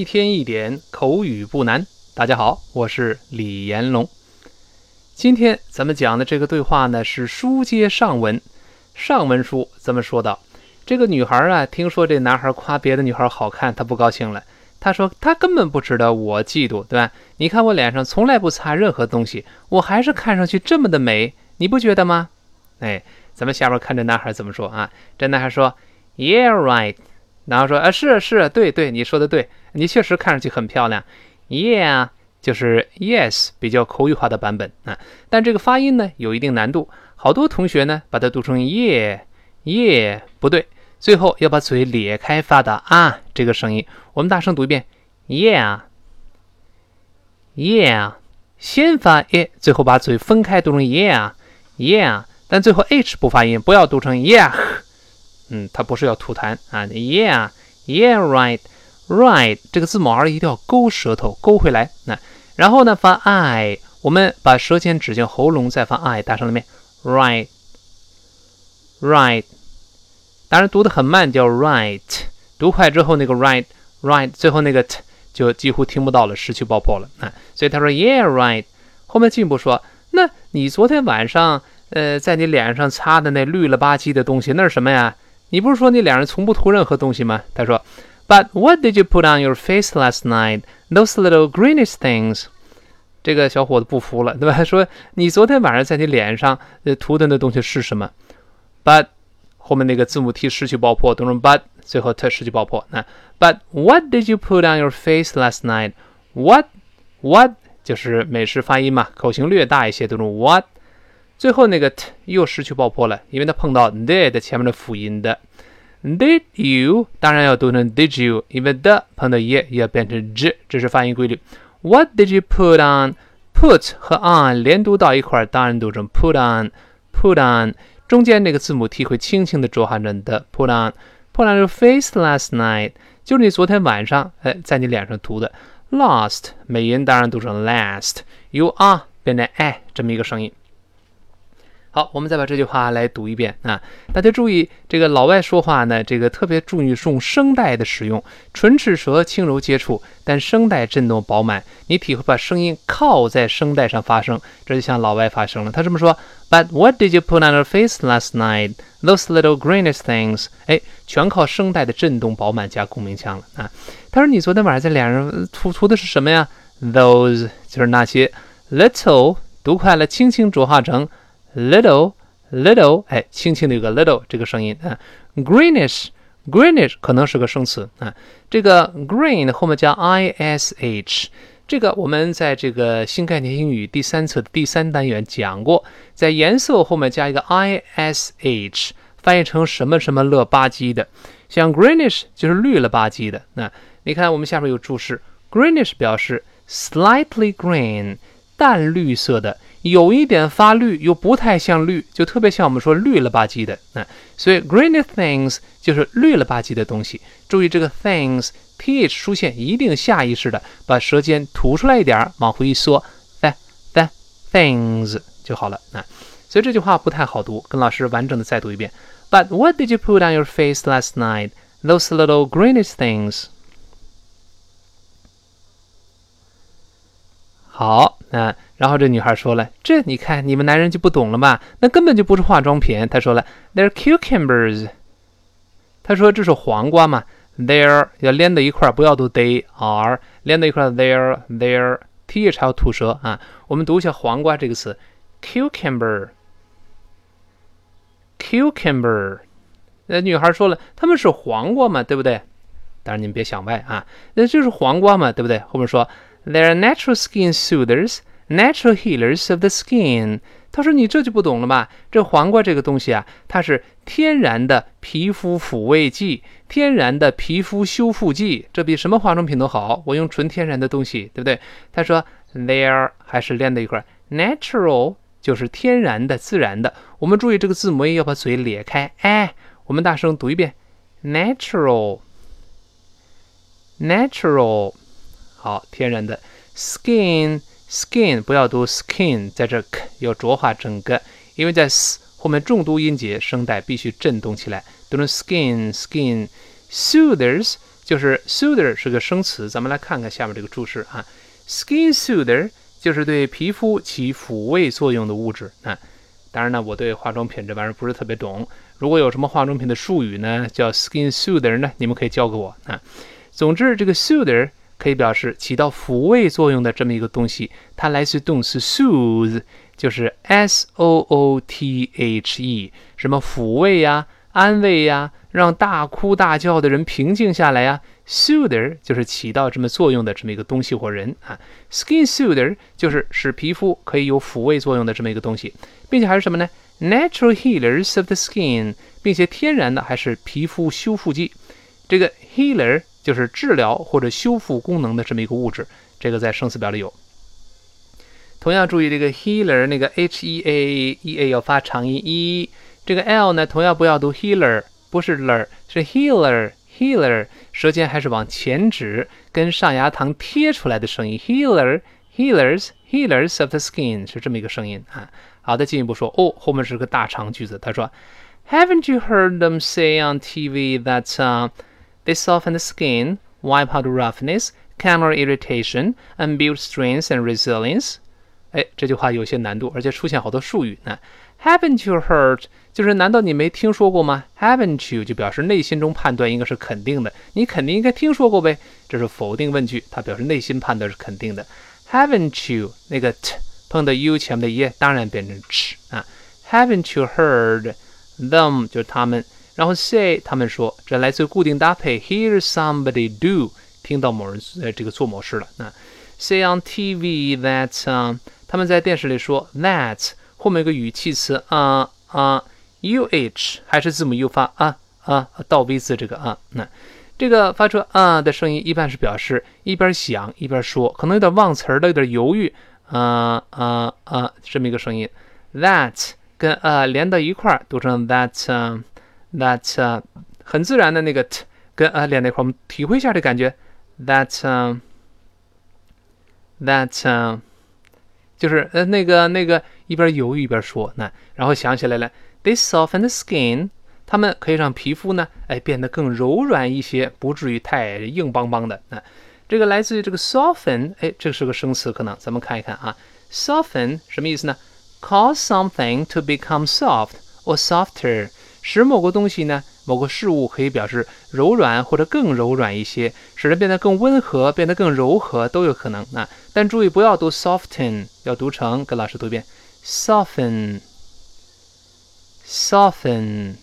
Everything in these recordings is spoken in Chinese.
一天一点口语不难。大家好，我是李延龙。今天咱们讲的这个对话呢，是书接上文。上文书咱们说到，这个女孩啊，听说这男孩夸别的女孩好看，她不高兴了。她说她根本不知道我嫉妒，对吧？你看我脸上从来不擦任何东西，我还是看上去这么的美，你不觉得吗？哎，咱们下边看这男孩怎么说啊？这男孩说：“Yeah, right。”然后说：“啊，是是，对对，你说的对。”你确实看上去很漂亮，Yeah，就是 Yes，比较口语化的版本啊。但这个发音呢有一定难度，好多同学呢把它读成 Yeah，Yeah 不对，最后要把嘴咧开发的啊这个声音。我们大声读一遍，Yeah，Yeah，先发 a，最后把嘴分开读成 Yeah，Yeah，但最后 h 不发音，不要读成 Yeah，嗯，它不是要吐痰啊，Yeah，Yeah right。Right，这个字母 R 一定要勾舌头，勾回来。那然后呢，发 I，我们把舌尖指向喉咙，再发 I，大声里面 Right，Right。当然读得很慢，叫 Right。读快之后，那个 Right，Right，最后那个 T 就几乎听不到了，失去爆破了。啊，所以他说 Yeah，Right。后面进一步说，那你昨天晚上，呃，在你脸上擦的那绿了吧唧的东西，那是什么呀？你不是说你脸上从不涂任何东西吗？他说。But what did you put on your face last night? Those little greenish things. 这个小伙子不服了，对吧？说你昨天晚上在你脸上呃涂的那东西是什么？But 后面那个字母 T 失去爆破，读成 but，最后 T 失去爆破。那 But what did you put on your face last night? What what 就是美式发音嘛，口型略大一些，读成 what。最后那个 T 又失去爆破了，因为它碰到 did 前面的辅音的。Did you？当然要读成 Did you？因为的碰到 e 也要变成 z，这是发音规律。What did you put on？Put 和 on 连读到一块，当然读成 put on，put on。中间那个字母 t 会轻轻的浊化成的 put on。Put on your face last night，就是你昨天晚上哎在你脸上涂的。Last 美音当然读成 last。You are 变成哎这么一个声音。好，我们再把这句话来读一遍啊！大家注意，这个老外说话呢，这个特别注意用声带的使用，唇齿舌轻柔接触，但声带震动饱满。你体会把声音靠在声带上发声，这就像老外发声了。他这么说：But what did you put on your face last night? Those little greenish things？哎，全靠声带的震动饱满加共鸣腔了啊！他说：你昨天晚上在脸上涂涂的是什么呀？Those 就是那些 little，读快了，轻轻浊化成。Little little，哎，轻轻的有个 little 这个声音啊。greenish greenish 可能是个生词啊。这个 green 后面加 ish，这个我们在这个新概念英语第三册的第三单元讲过，在颜色后面加一个 ish，翻译成什么什么了吧唧的。像 greenish 就是绿了吧唧的。那你看我们下面有注释，greenish 表示 slightly green，淡绿色的。有一点发绿，又不太像绿，就特别像我们说绿了吧唧的，嗯，所以 greeny things 就是绿了吧唧的东西。注意这个 things，th 出现一定下意识的把舌尖吐出来一点，往回一缩，th th things 就好了，啊，所以这句话不太好读，跟老师完整的再读一遍。But what did you put on your face last night? Those little greenish things. 好，那然后这女孩说了：“这你看，你们男人就不懂了吧？那根本就不是化妆品。”她说了：“They're cucumbers。”她说：“这是黄瓜嘛？There 要连在一块，不要读 they are，连在一块儿。They're they're th 还要吐舌啊。我们读一下“黄瓜”这个词：cucumber，cucumber。那女孩说了：“他们是黄瓜嘛，对不对？”当然你们别想歪啊，那就是黄瓜嘛，对不对？后面说。They're natural skin soothers, natural healers of the skin。他说：“你这就不懂了吧？这黄瓜这个东西啊，它是天然的皮肤抚慰剂，天然的皮肤修复剂，这比什么化妆品都好。我用纯天然的东西，对不对？”他说：“There 还是连在一块，natural 就是天然的、自然的。我们注意这个字母 A 要把嘴咧开，哎，我们大声读一遍：natural，natural。”好，天然的 skin skin 不要读 skin，在这要浊化整个，因为在 s 后面重读音节，声带必须震动起来，读成 skin skin。Soothers 就是 soother 是个生词，咱们来看看下面这个注释啊，skin soother 就是对皮肤起抚慰作用的物质啊。当然呢，我对化妆品这玩意儿不是特别懂，如果有什么化妆品的术语呢，叫 skin soother 呢，你们可以教给我啊。总之，这个 soother 可以表示起到抚慰作用的这么一个东西，它来自动词 soothe，就是 s o o t h e，什么抚慰呀、安慰呀。让大哭大叫的人平静下来呀，soother 就是起到这么作用的这么一个东西或人啊，skin soother 就是使皮肤可以有抚慰作用的这么一个东西，并且还是什么呢？natural healers of the skin，并且天然的还是皮肤修复剂。这个 healer 就是治疗或者修复功能的这么一个物质，这个在生词表里有。同样注意这个 healer 那个 h e a e a 要发长音 e，这个 l 呢同样不要读 healer。不是 ler，是 healer，healer，舌尖还是往前指，跟上牙膛贴出来的声音。healer，healers，healers of the skin 是这么一个声音啊。好的，进一步说，哦，后面是个大长句子。他说，Haven't you heard them say on TV that uh, they soften the skin, wipe out roughness, counter irritation, and build strength and resilience？哎，这句话有些难度，而且出现好多术语呢。Haven't you heard？就是难道你没听说过吗？Haven't you 就表示内心中判断应该是肯定的，你肯定应该听说过呗。这是否定问句，它表示内心判断是肯定的。Haven't you 那个 t 碰到 u 前面的 e 当然变成 ch 啊。Haven't you heard them 就是他们， 然后 say 他们说，这来自固定搭配。Hear somebody do 听到某人呃这个做某事了。那 say on TV that 他们在电视里说 that。后面有个语气词啊啊，u h 还是字母 u 发啊啊倒 v 字这个啊，那这个发出啊的声音一般是表示一边想一边说，可能有点忘词儿了，有点犹豫啊啊啊这么一个声音。That 跟啊连到一块儿读成 that that 很自然的那个 t 跟啊连在一块，我们体会一下这感觉。That that 就是呃那个那个。一边犹豫一边说，那然后想起来了，They soften the skin，它们可以让皮肤呢，哎变得更柔软一些，不至于太硬邦邦的。那这个来自于这个 soften，哎，这是个生词，可能咱们看一看啊，soften 什么意思呢？Cause something to become soft or softer，使某个东西呢，某个事物可以表示柔软或者更柔软一些，使人变得更温和，变得更柔和都有可能。那但注意不要读 soften，要读成，跟老师读一遍。soften, soften，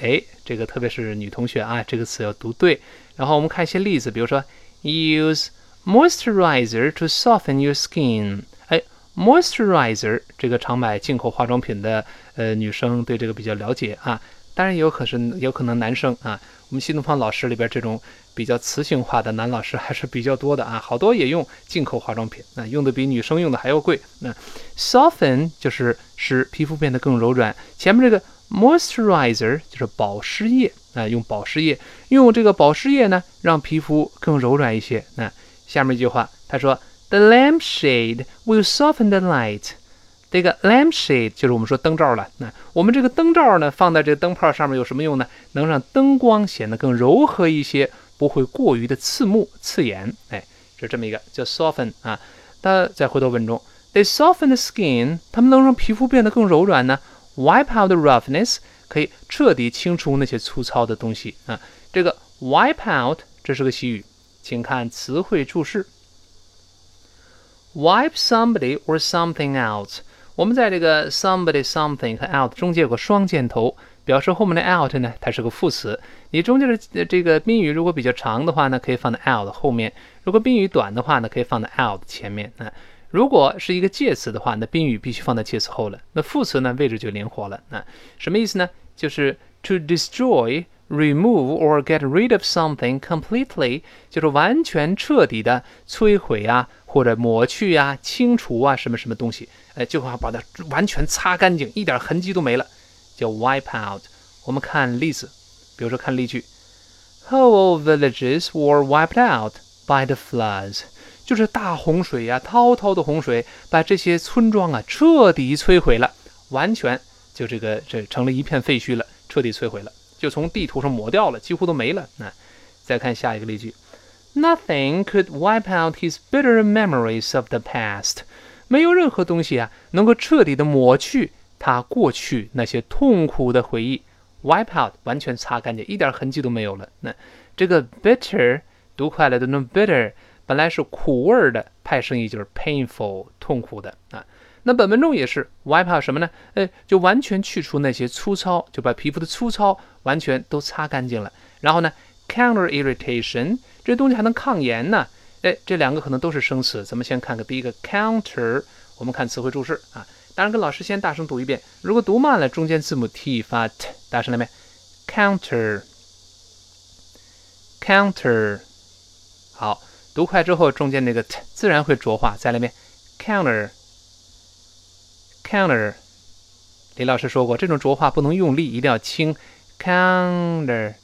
哎，这个特别是女同学啊，这个词要读对。然后我们看一些例子，比如说，use moisturizer to soften your skin。哎，moisturizer 这个常买进口化妆品的呃女生对这个比较了解啊，当然也有可是有可能男生啊，我们新东方老师里边这种。比较雌性化的男老师还是比较多的啊，好多也用进口化妆品，那用的比女生用的还要贵。那 soften 就是使皮肤变得更柔软，前面这个 moisturizer 就是保湿液啊，用保湿液，用这个保湿液呢，让皮肤更柔软一些。那下面一句话，他说 the lampshade will soften the light。这个 lampshade 就是我们说灯罩了。那我们这个灯罩呢，放在这个灯泡上面有什么用呢？能让灯光显得更柔和一些。不会过于的刺目、刺眼，哎，是这么一个叫 soften 啊。那再回到文中，they soften the skin，它们能让皮肤变得更柔软呢。wipe out the roughness，可以彻底清除那些粗糙的东西啊。这个 wipe out 这是个习语，请看词汇注释：wipe somebody or something out。我们在这个 somebody、something 和 out 中间有个双箭头。表示后面的 out 呢，它是个副词。你中间的这个宾语如果比较长的话呢，可以放在 out 后面；如果宾语短的话呢，可以放在 out 前面。那如果是一个介词的话，那宾语必须放在介词后了。那副词呢，位置就灵活了。那什么意思呢？就是 to destroy、remove or get rid of something completely，就是完全彻底的摧毁啊，或者抹去啊、清除啊什么什么东西。哎，就好把它完全擦干净，一点痕迹都没了。叫 wipe out。我们看例子，比如说看例句：Whole villages were wiped out by the floods。就是大洪水呀，滔滔的洪水把这些村庄啊彻底摧毁了，完全就这个这成了一片废墟了，彻底摧毁了，就从地图上抹掉了，几乎都没了。那再看下一个例句：Nothing could wipe out his bitter memories of the past。没有任何东西啊能够彻底的抹去他过去那些痛苦的回忆。wipe out 完全擦干净，一点痕迹都没有了。那这个 bitter 读快了的那 bitter 本来是苦味的，派生意就是 painful 痛苦的啊。那本文中也是 wipe out 什么呢？呃，就完全去除那些粗糙，就把皮肤的粗糙完全都擦干净了。然后呢，counter irritation 这东西还能抗炎呢。哎，这两个可能都是生词。咱们先看看第一个 counter，我们看词汇注释啊。当然跟老师先大声读一遍，如果读慢了，中间字母 t 发 t，大声来没？counter，counter，好，读快之后，中间那个 t 自然会浊化。再来一遍，counter。counter，李老师说过，这种浊化不能用力，一定要轻。counter，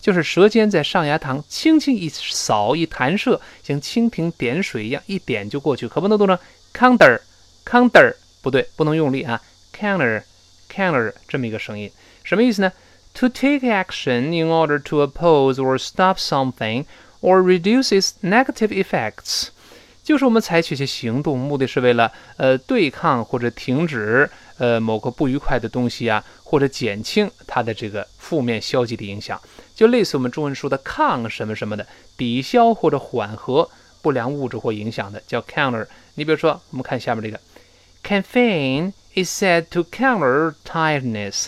就是舌尖在上牙膛轻轻一扫一弹射，像蜻蜓点水一样，一点就过去，可不能读成 counter，counter，不对，不能用力啊。counter，counter 这么一个声音，什么意思呢？To take action in order to oppose or stop something or reduce its negative effects. 就是我们采取一些行动，目的是为了呃对抗或者停止呃某个不愉快的东西啊，或者减轻它的这个负面消极的影响，就类似我们中文说的抗什么什么的，抵消或者缓和不良物质或影响的，叫 counter。你比如说，我们看下面这个，caffeine is said to counter tiredness。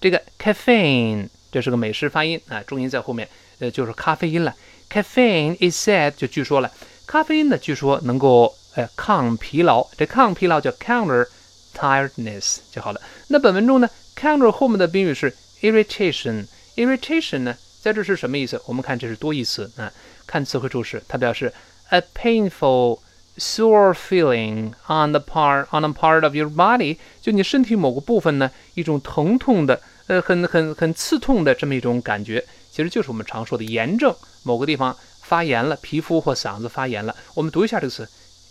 这个 caffeine 这是个美式发音啊，重音在后面，呃就是咖啡因了。caffeine is said 就据说了。咖啡因呢，据说能够呃抗疲劳，这抗疲劳叫 counter tiredness 就好了。那本文中呢，counter 后面的宾语是 irritation，irritation 呢， 在这是什么意思？我们看这是多义词啊，看词汇注释，它表示 a painful sore feeling on the part on a part of your body，就你身体某个部分呢，一种疼痛的，呃，很很很刺痛的这么一种感觉，其实就是我们常说的炎症，某个地方。发炎了，皮肤或嗓子发炎了。我们读一下这个词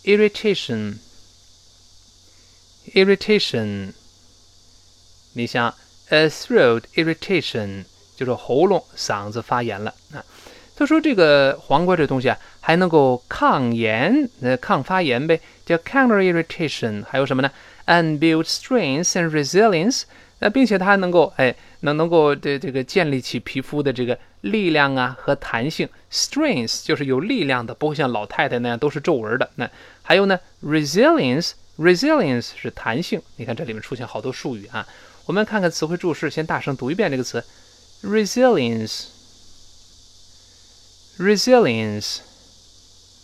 ，irritation，irritation。你像 a throat irritation，就是喉咙、嗓子发炎了啊。他说这个黄瓜这东西啊，还能够抗炎，呃，抗发炎呗，叫 counter irritation。还有什么呢？and build strength and resilience。那并且它还能够，哎，能能够这这个建立起皮肤的这个力量啊和弹性，strength 就是有力量的，不会像老太太那样都是皱纹的。那还有呢，resilience，resilience 是弹性。你看这里面出现好多术语啊，我们看看词汇注释，先大声读一遍这个词，resilience，resilience。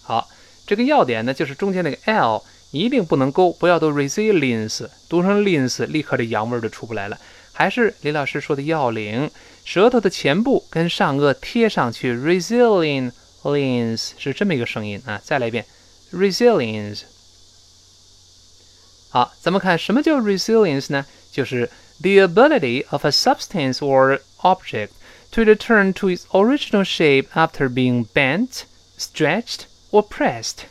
好，这个要点呢就是中间那个 l。一定不能勾，不要读 resilience，读成 lins，立刻这洋味儿就出不来了。还是李老师说的要领，舌头的前部跟上颚贴上去，resilience 是这么一个声音啊。再来一遍，resilience。好，咱们看什么叫 resilience 呢？就是 the ability of a substance or object to return to its original shape after being bent, stretched or pressed.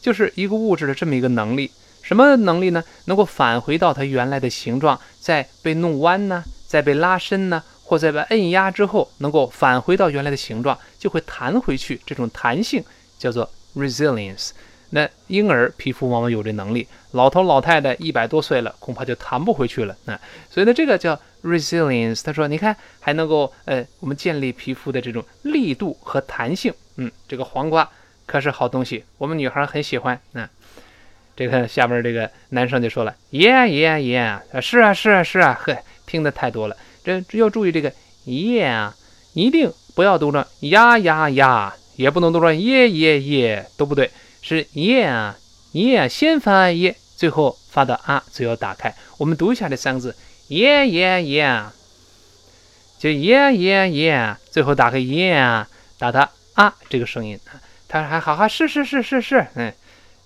就是一个物质的这么一个能力，什么能力呢？能够返回到它原来的形状，在被弄弯呢，在被拉伸呢，或在被摁压之后，能够返回到原来的形状，就会弹回去。这种弹性叫做 resilience。那婴儿皮肤往往有这能力，老头老太太一百多岁了，恐怕就弹不回去了。那所以呢，这个叫 resilience。他说，你看还能够呃，我们建立皮肤的这种力度和弹性。嗯，这个黄瓜。可是好东西，我们女孩很喜欢。那这个下边这个男生就说了：“Yeah, yeah, yeah，是啊，是啊，是啊。”呵，听的太多了。这要注意这个 “yeah”，一定不要读成“呀呀呀”，也不能读成“耶耶耶”，都不对。是 “yeah”，“yeah” 先发 “yeah”，最后发的“啊”，最后打开。我们读一下这三个字：“yeah, yeah, yeah”，就 “yeah, yeah, yeah”，最后打开 “yeah”，打它“啊”这个声音。他还好哈，是是是是是，嗯，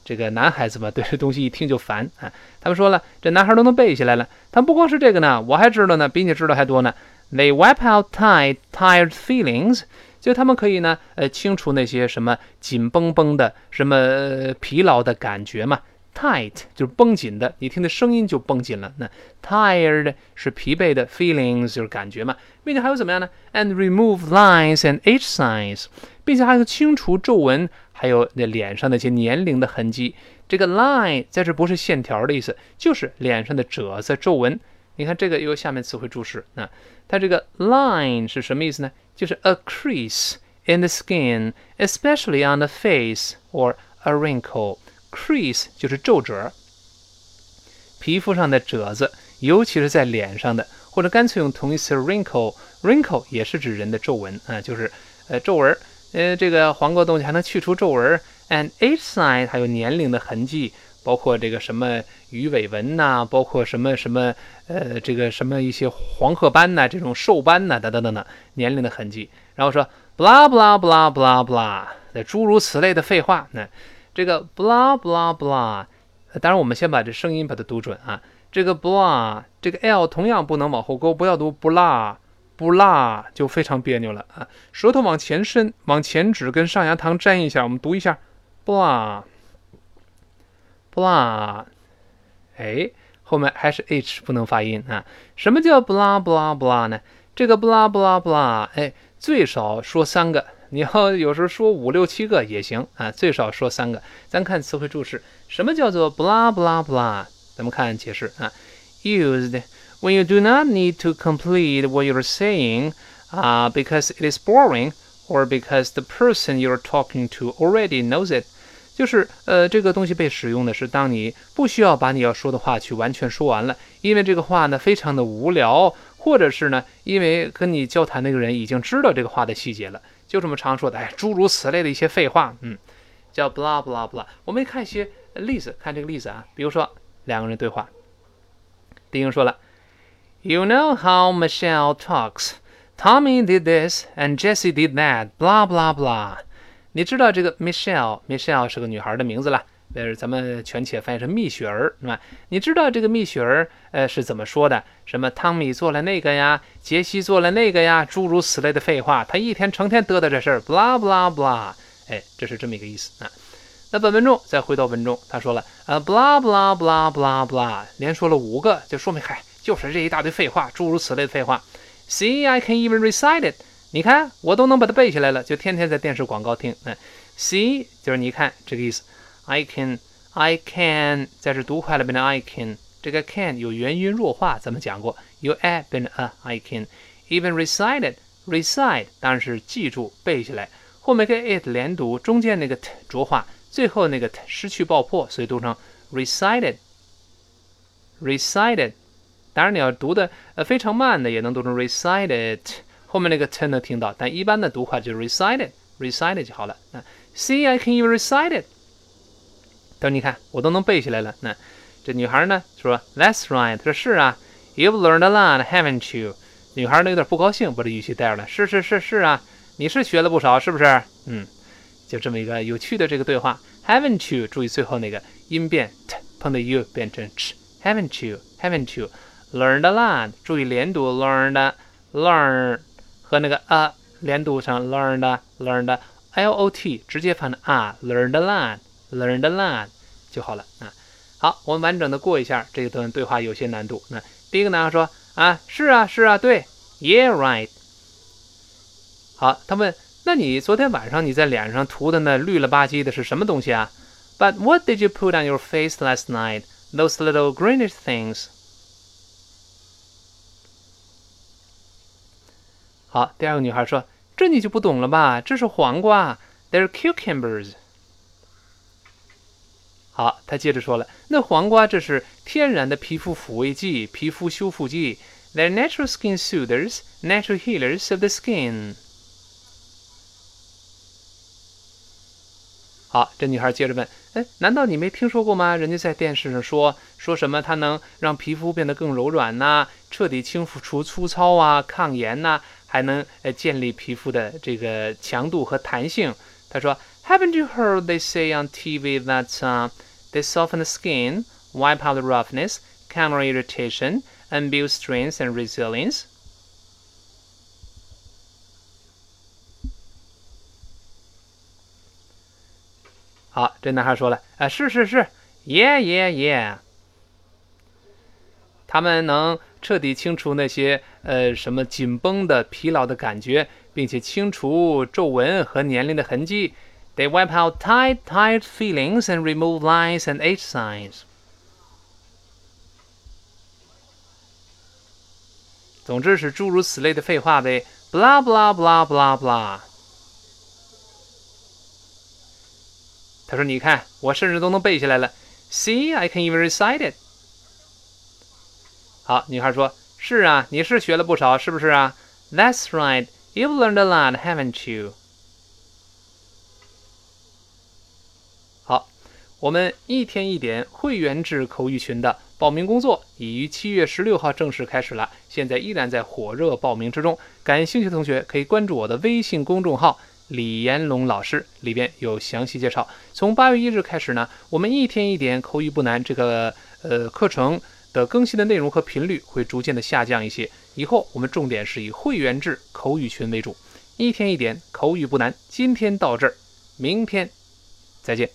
这个男孩子嘛，对这东西一听就烦啊。他们说了，这男孩都能背下来了。他不光是这个呢，我还知道呢，比你知道还多呢。They wipe out tired tired feelings，就他们可以呢，呃，清除那些什么紧绷绷的、什么疲劳的感觉嘛。tight 就是绷紧的，你听的声音就绷紧了。那 tired 是疲惫的，feelings 就是感觉嘛，并且还有怎么样呢？And remove lines and age signs，并且还有清除皱纹，还有那脸上那些年龄的痕迹。这个 line 在这不是线条的意思，就是脸上的褶子、皱纹。你看这个有下面词汇注释那，它这个 line 是什么意思呢？就是 a crease in the skin, especially on the face or a wrinkle. Crease 就是皱褶，皮肤上的褶子，尤其是在脸上的，或者干脆用同义词 wrinkle，wrinkle 也是指人的皱纹啊，就是呃皱纹。呃，这个黄瓜东西还能去除皱纹。And age sign 还有年龄的痕迹，包括这个什么鱼尾纹呐，包括什么什么呃这个什么一些黄褐斑呐，这种瘦斑呐，等等等等，年龄的痕迹。然后说 blah blah blah blah blah，那诸如此类的废话，那。这个 blah blah blah，当然我们先把这声音把它读准啊。这个 blah，这个 l 同样不能往后勾，不要读 blah blah，就非常别扭了啊。舌头往前伸，往前指，跟上牙膛粘一下。我们读一下 blah blah，哎，后面还是 h 不能发音啊。什么叫 blah blah blah 呢？这个 blah blah blah，哎，最少说三个。你要有时候说五六七个也行啊，最少说三个。咱看词汇注释，什么叫做 blah blah blah？咱们看解释啊，used when you do not need to complete what you're saying, uh, because it is boring or because the person you're talking to already knows it。 就是呃，这个东西被使用的是当你不需要把你要说的话去完全说完了，因为这个话呢非常的无聊，或者是呢因为跟你交谈那个人已经知道这个话的细节了。就这么常说的，哎，诸如此类的一些废话，嗯，叫 blah blah blah。我们看一些例子，看这个例子啊，比如说两个人对话，丁英说了，You know how Michelle talks. Tommy did this and Jesse did that. Blah blah blah。你知道这个 Michelle，Michelle 是个女孩的名字了。呃咱们全且翻译成蜜雪儿，是吧？你知道这个蜜雪儿，呃，是怎么说的？什么汤米做了那个呀，杰西做了那个呀，诸如此类的废话。他一天成天嘚嘚这事儿，blah blah blah，哎，这是这么一个意思啊。那本文中再回到文中，他说了，呃，blah blah blah blah blah，连说了五个，就说明嗨，就是这一大堆废话，诸如此类的废话。See, I can even recite it。你看，我都能把它背下来了，就天天在电视广告听。嗯，see 就是你看这个意思。I can, I can，在这读快了变成 I can。这个 can 有元音弱化，咱们讲过，由 a 变成 a。I can even recite it. Recite 当然是记住背下来，后面跟 it 连读，中间那个 t 浊化，最后那个 t 失去爆破，所以读成 recited。recited。当然你要读的呃非常慢的，也能读成 recited。后面那个 t 能听到，但一般的读法就是 recited，recited 就好了。那 See, I can even recite it. 等你看，我都能背下来了。那这女孩呢说：“That's right。”她说：“是啊，You've learned a lot, haven't you？” 女孩呢有点不高兴，把这语气带出来：“是是是是啊，你是学了不少，是不是？”嗯，就这么一个有趣的这个对话。Haven't you？注意最后那个音变 t 碰到 u 变成 ch。Haven't you？Haven't you learned a lot？注意连读 learned，learn 和那个 a 连读成 learned，learned，l o t 直接翻成啊，learned a lot。Learned a lot 就好了啊。好，我们完整的过一下这段对话，有些难度。那第一个男孩说：“啊，是啊，是啊，对，Yeah, right。”好，他问：“那你昨天晚上你在脸上涂的那绿了吧唧的是什么东西啊？”But what did you put on your face last night? Those little greenish things. 好，第二个女孩说：“这你就不懂了吧？这是黄瓜，They're cucumbers。”好，他接着说了，那黄瓜这是天然的皮肤抚慰剂、皮肤修复剂，They're natural skin soothers, natural healers of the skin。好，这女孩接着问，哎，难道你没听说过吗？人家在电视上说说什么，它能让皮肤变得更柔软呐，彻底清除粗糙啊，抗炎呐，还能呃建立皮肤的这个强度和弹性。他说，Haven't you heard they say on TV that uh They soften the skin, wipe out the roughness, counter irritation, and build strength and resilience. 好，这男孩说了，啊，是是是， Yeah, yeah, yeah。他们能彻底清除那些 呃什么紧绷的、疲劳的感觉，并且清除皱纹和年龄的痕迹。They wipe out tight, tired feelings and remove lines and age signs. 总之是诸如此类的废话呗，blah blah blah blah blah。他说：“你看，我甚至都能背下来了。See, I can even recite it。”好，女孩说：“是啊，你是学了不少，是不是啊？”That's right, you've learned a lot, haven't you？好，我们一天一点会员制口语群的。报名工作已于七月十六号正式开始了，现在依然在火热报名之中。感兴趣的同学可以关注我的微信公众号“李延龙老师”，里边有详细介绍。从八月一日开始呢，我们一天一点口语不难这个呃课程的更新的内容和频率会逐渐的下降一些。以后我们重点是以会员制口语群为主。一天一点口语不难今天到这儿明天再见。